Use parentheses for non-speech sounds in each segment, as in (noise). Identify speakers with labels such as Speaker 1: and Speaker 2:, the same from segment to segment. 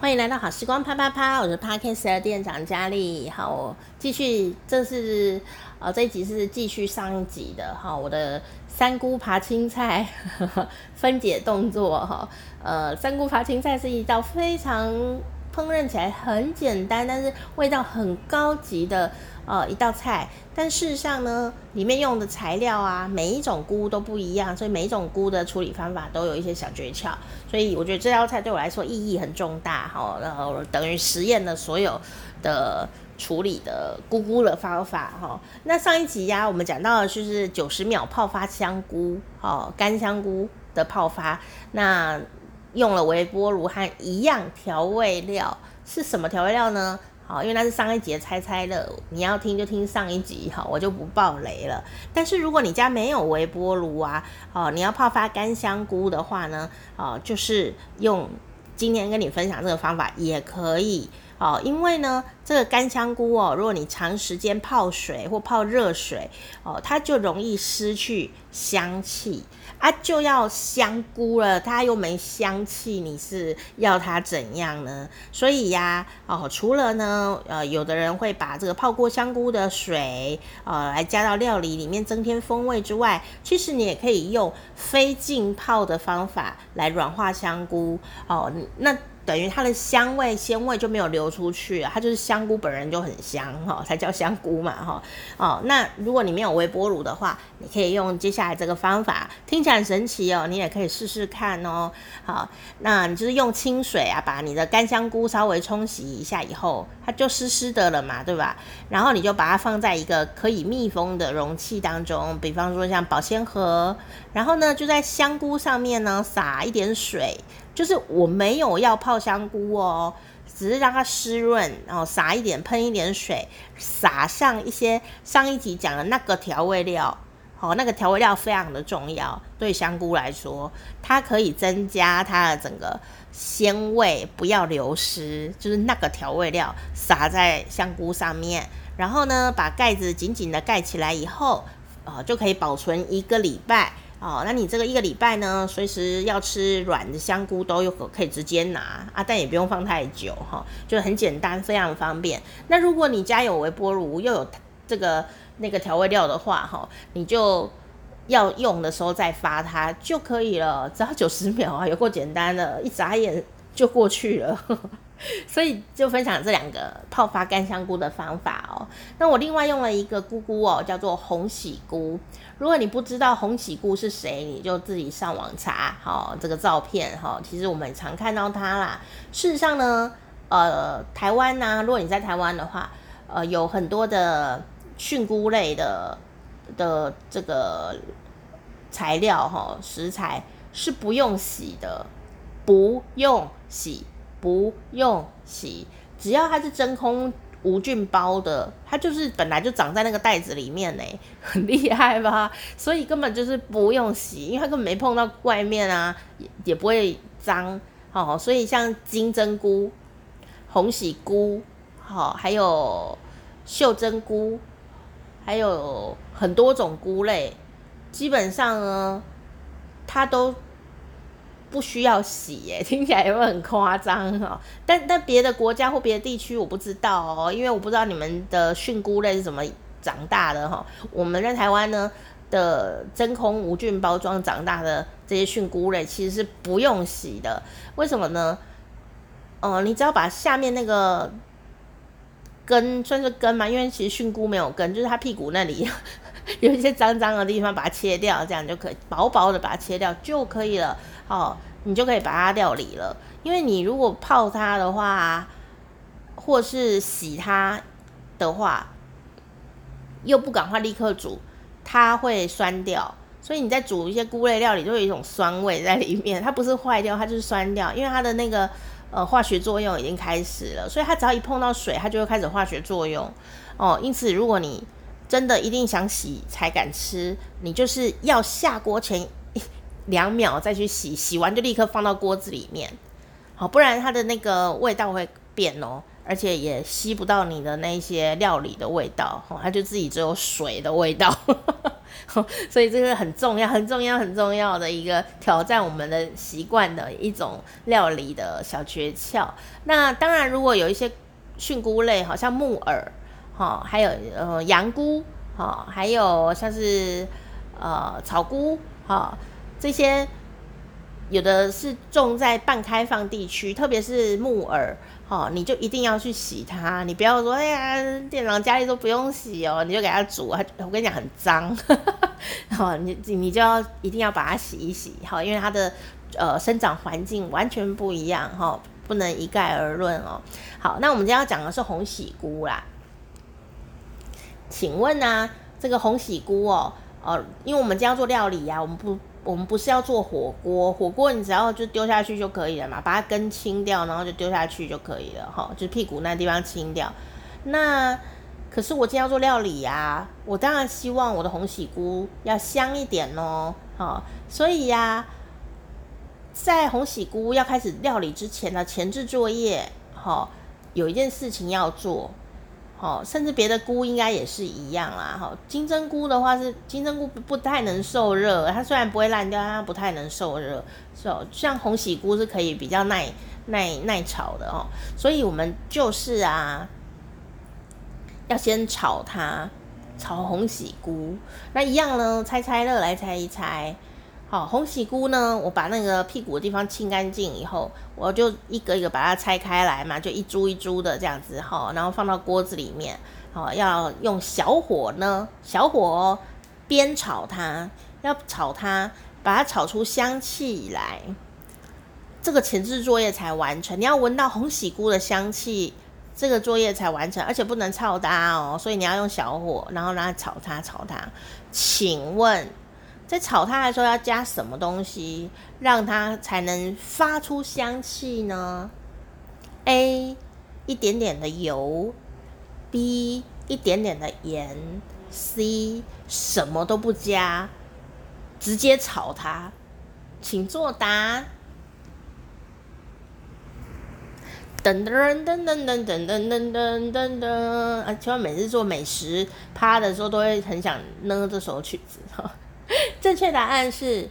Speaker 1: 欢迎来到好时光啪啪啪，我是 Podcast 的店长佳丽。好，我继续，这是呃这一集是继续上一集的哈，我的三姑扒青菜呵呵 (laughs) 分解动作哈。呃，三姑扒青菜是一道非常烹饪起来很简单，但是味道很高级的。呃，一道菜，但事实上呢，里面用的材料啊，每一种菇都不一样，所以每一种菇的处理方法都有一些小诀窍。所以我觉得这道菜对我来说意义很重大，哈，然后等于实验了所有的处理的菇菇的方法，哈。那上一集呀、我们讲到的就是九十秒泡发香菇，哦，干香菇的泡发，那用了微波炉和一样调味料，是什么调味料呢？好，因为那是上一集的猜猜乐，你要听就听上一集，好，我就不爆雷了。但是如果你家没有微波炉啊，哦，你要泡发干香菇的话呢，哦，就是用今天跟你分享这个方法也可以。哦，因为呢，这个干香菇哦，如果你长时间泡水或泡热水哦，它就容易失去香气啊，就要香菇了，它又没香气，你是要它怎样呢？所以呀，哦，除了呢，呃，有的人会把这个泡过香菇的水，呃，来加到料理里面增添风味之外，其实你也可以用非浸泡的方法来软化香菇哦，那。等于它的香味鲜味就没有流出去，它就是香菇本人就很香哈，才叫香菇嘛哈哦。那如果你没有微波炉的话，你可以用接下来这个方法，听起来很神奇哦，你也可以试试看哦。好，那你就是用清水啊，把你的干香菇稍微冲洗一下以后，它就湿湿的了嘛，对吧？然后你就把它放在一个可以密封的容器当中，比方说像保鲜盒，然后呢就在香菇上面呢撒一点水。就是我没有要泡香菇哦，只是让它湿润，然后撒一点，喷一点水，撒上一些上一集讲的那个调味料，好，那个调味料非常的重要，对香菇来说，它可以增加它的整个鲜味，不要流失，就是那个调味料撒在香菇上面，然后呢，把盖子紧紧的盖起来以后，啊，就可以保存一个礼拜。哦，那你这个一个礼拜呢，随时要吃软的香菇都有可可以直接拿啊，但也不用放太久哈，就很简单，非常方便。那如果你家有微波炉又有这个那个调味料的话哈，你就要用的时候再发它就可以了，只要九十秒啊，有够简单的，一眨眼就过去了。(laughs) 所以就分享这两个泡发干香菇的方法哦。那我另外用了一个菇菇哦，叫做红喜菇。如果你不知道红喜菇是谁，你就自己上网查。好，这个照片哈，其实我们常看到它啦。事实上呢，呃，台湾呢，如果你在台湾的话，呃，有很多的菌菇类的的这个材料哈，食材是不用洗的，不用洗。不用洗，只要它是真空无菌包的，它就是本来就长在那个袋子里面呢，(laughs) 很厉害吧？所以根本就是不用洗，因为它根本没碰到外面啊，也也不会脏。好，所以像金针菇、红喜菇，好，还有秀珍菇，还有很多种菇类，基本上呢，它都。不需要洗耶，(laughs) 听起来有没有很夸张哈？但但别的国家或别的地区我不知道哦，因为我不知道你们的菌菇类是怎么长大的哈。我们在台湾呢的真空无菌包装长大的这些菌菇类其实是不用洗的，为什么呢？哦、你只要把下面那个根算是根嘛，因为其实菌菇没有根，就是它屁股那里 (laughs) 有一些脏脏的地方，把它切掉，这样就可以薄薄的把它切掉就可以了。哦，你就可以把它料理了。因为你如果泡它的话，或是洗它的话，又不赶快立刻煮，它会酸掉。所以你在煮一些菇类料理，就有一种酸味在里面。它不是坏掉，它就是酸掉，因为它的那个呃化学作用已经开始了。所以它只要一碰到水，它就会开始化学作用。哦，因此如果你真的一定想洗才敢吃，你就是要下锅前。(laughs) 两秒再去洗，洗完就立刻放到锅子里面，好，不然它的那个味道会变哦，而且也吸不到你的那些料理的味道，哦，它就自己只有水的味道。(laughs) 所以这个很重要、很重要、很重要的一个挑战我们的习惯的一种料理的小诀窍。那当然，如果有一些菌菇类，好像木耳，哈，还有呃羊菇，哈，还有像是呃草菇，哈，这些。有的是种在半开放地区，特别是木耳，哦，你就一定要去洗它。你不要说，哎呀，店长家里都不用洗哦，你就给它煮，我跟你讲很脏，好，你你就要一定要把它洗一洗，好，因为它的呃生长环境完全不一样，哈，不能一概而论哦。好，那我们今天要讲的是红喜菇啦，请问呢、啊，这个红喜菇哦，哦，因为我们今天要做料理呀、我们不。我们不是要做火锅，火锅你只要就丢下去就可以了嘛，把它根清掉，然后就丢下去就可以了哈，就屁股那地方清掉。那可是我今天要做料理呀、我当然希望我的红喜菇要香一点哦，好，所以呀、在红喜菇要开始料理之前的前置作业，哈，有一件事情要做。哦，甚至别的菇应该也是一样啦。好，金针菇的话是金针菇不太能受热，它虽然不会烂掉，但它不太能受热。So, 像红喜菇是可以比较耐耐耐炒的哦。所以我们就是啊，要先炒它，炒红喜菇。那一样呢，猜猜乐来猜一猜。好，红喜菇呢，我把那个屁股的地方清干净以后，我就一个一个把它拆开来嘛，就一株一株的这样子哈，然后放到锅子里面，好，要用小火呢，小火哦，煸炒它，要炒它，把它炒出香气来，这个前置作业才完成。你要闻到红喜菇的香气，这个作业才完成，而且不能炒大哦，所以你要用小火，然后让它炒它炒它。请问？在炒它的时候要加什么东西，让它才能发出香气呢？A 一点点的油，B 一点点的盐，C 什么都不加，直接炒它，请作答。噔噔噔噔噔噔噔噔噔噔噔啊！千万每次做美食趴的时候，都会很想呢这首曲子哈。正确答案是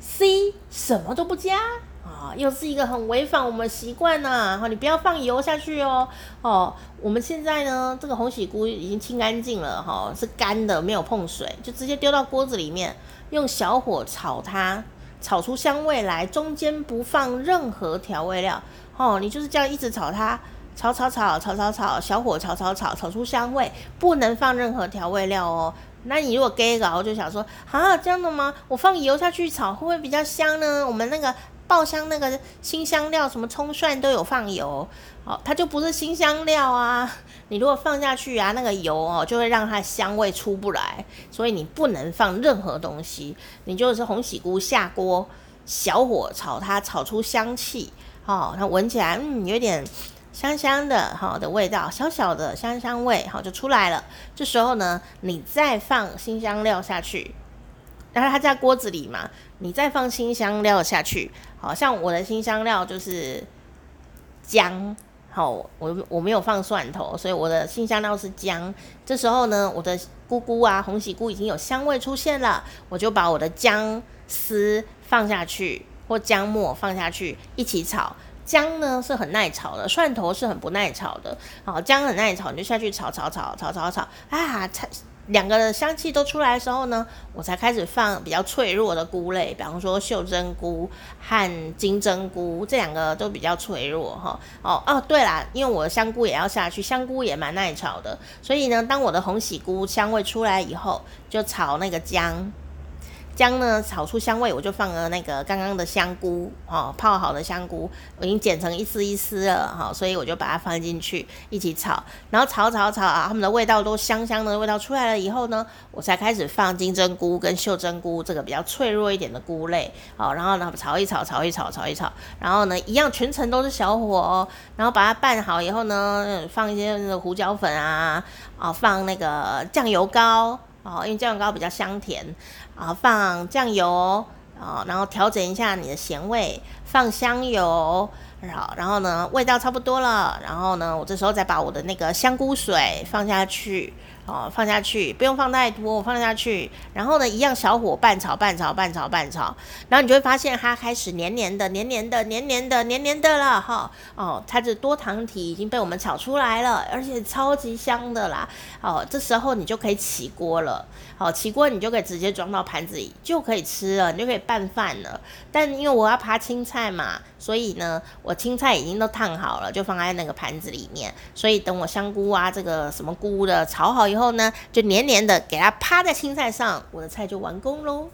Speaker 1: C，什么都不加啊，又是一个很违反我们习惯呐。哈，你不要放油下去哦。哦，我们现在呢，这个红喜菇已经清干净了哈，是干的，没有碰水，就直接丢到锅子里面，用小火炒它，炒出香味来，中间不放任何调味料。哦，你就是这样一直炒它，炒炒炒炒炒炒，小火炒炒炒，炒出香味，不能放任何调味料哦。那你如果给搞，我就想说，啊，这样的吗？我放油下去炒，会不会比较香呢？我们那个爆香那个新香料，什么葱蒜都有放油，哦，它就不是新香料啊。(laughs) 你如果放下去啊，那个油哦，就会让它香味出不来。所以你不能放任何东西，你就是红喜菇下锅，小火炒它，炒出香气，哦，它闻起来，嗯，有点。香香的，好的味道，小小的香香味，好就出来了。这时候呢，你再放辛香料下去，然后它在锅子里嘛，你再放辛香料下去。好像我的辛香料就是姜，好，我我没有放蒜头，所以我的辛香料是姜。这时候呢，我的菇菇啊，红喜菇已经有香味出现了，我就把我的姜丝放下去，或姜末放下去一起炒。姜呢是很耐炒的，蒜头是很不耐炒的。好，姜很耐炒，你就下去炒炒炒炒炒炒啊！才两个的香气都出来的时候呢，我才开始放比较脆弱的菇类，比方说秀珍菇和金针菇，这两个都比较脆弱哈。哦哦，对啦，因为我的香菇也要下去，香菇也蛮耐炒的，所以呢，当我的红喜菇香味出来以后，就炒那个姜。姜呢，炒出香味，我就放了那个刚刚的香菇，哦，泡好的香菇，我已经剪成一丝一丝了，哈，所以我就把它放进去一起炒，然后炒炒炒啊，它们的味道都香香的味道出来了以后呢，我才开始放金针菇跟秀珍菇这个比较脆弱一点的菇类，好，然后呢炒一炒，炒一炒，炒一炒，然后呢一样全程都是小火哦，然后把它拌好以后呢，放一些胡椒粉啊，啊，放那个酱油膏。哦，因为酱油膏比较香甜，啊，放酱油，啊，然后调整一下你的咸味，放香油，好，然后呢，味道差不多了，然后呢，我这时候再把我的那个香菇水放下去。哦，放下去，不用放太多，我放下去，然后呢，一样小火拌炒，拌炒，拌炒，拌炒，然后你就会发现它开始黏黏的，黏黏的，黏黏的，黏黏的了，哈，哦，它的多糖体已经被我们炒出来了，而且超级香的啦，哦，这时候你就可以起锅了，好，起锅你就可以直接装到盘子里，就可以吃了，你就可以拌饭了。但因为我要扒青菜嘛，所以呢，我青菜已经都烫好了，就放在那个盘子里面，所以等我香菇啊，这个什么菇的炒好以后。呢，就黏黏的给它趴在青菜上，我的菜就完工喽。